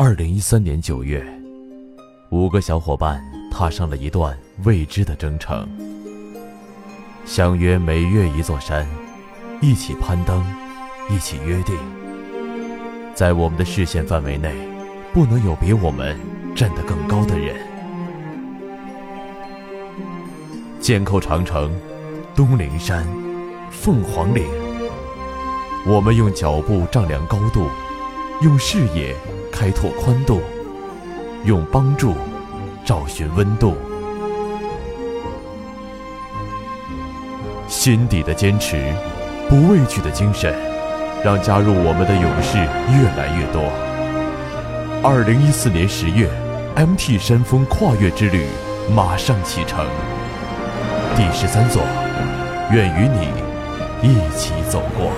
二零一三年九月，五个小伙伴踏上了一段未知的征程，相约每月一座山，一起攀登，一起约定，在我们的视线范围内，不能有比我们站得更高的人。剑扣长城，东陵山，凤凰岭。我们用脚步丈量高度，用视野开拓宽度，用帮助找寻温度。心底的坚持，不畏惧的精神，让加入我们的勇士越来越多。二零一四年十月，MT 山峰跨越之旅马上启程。第十三座，愿与你一起走过。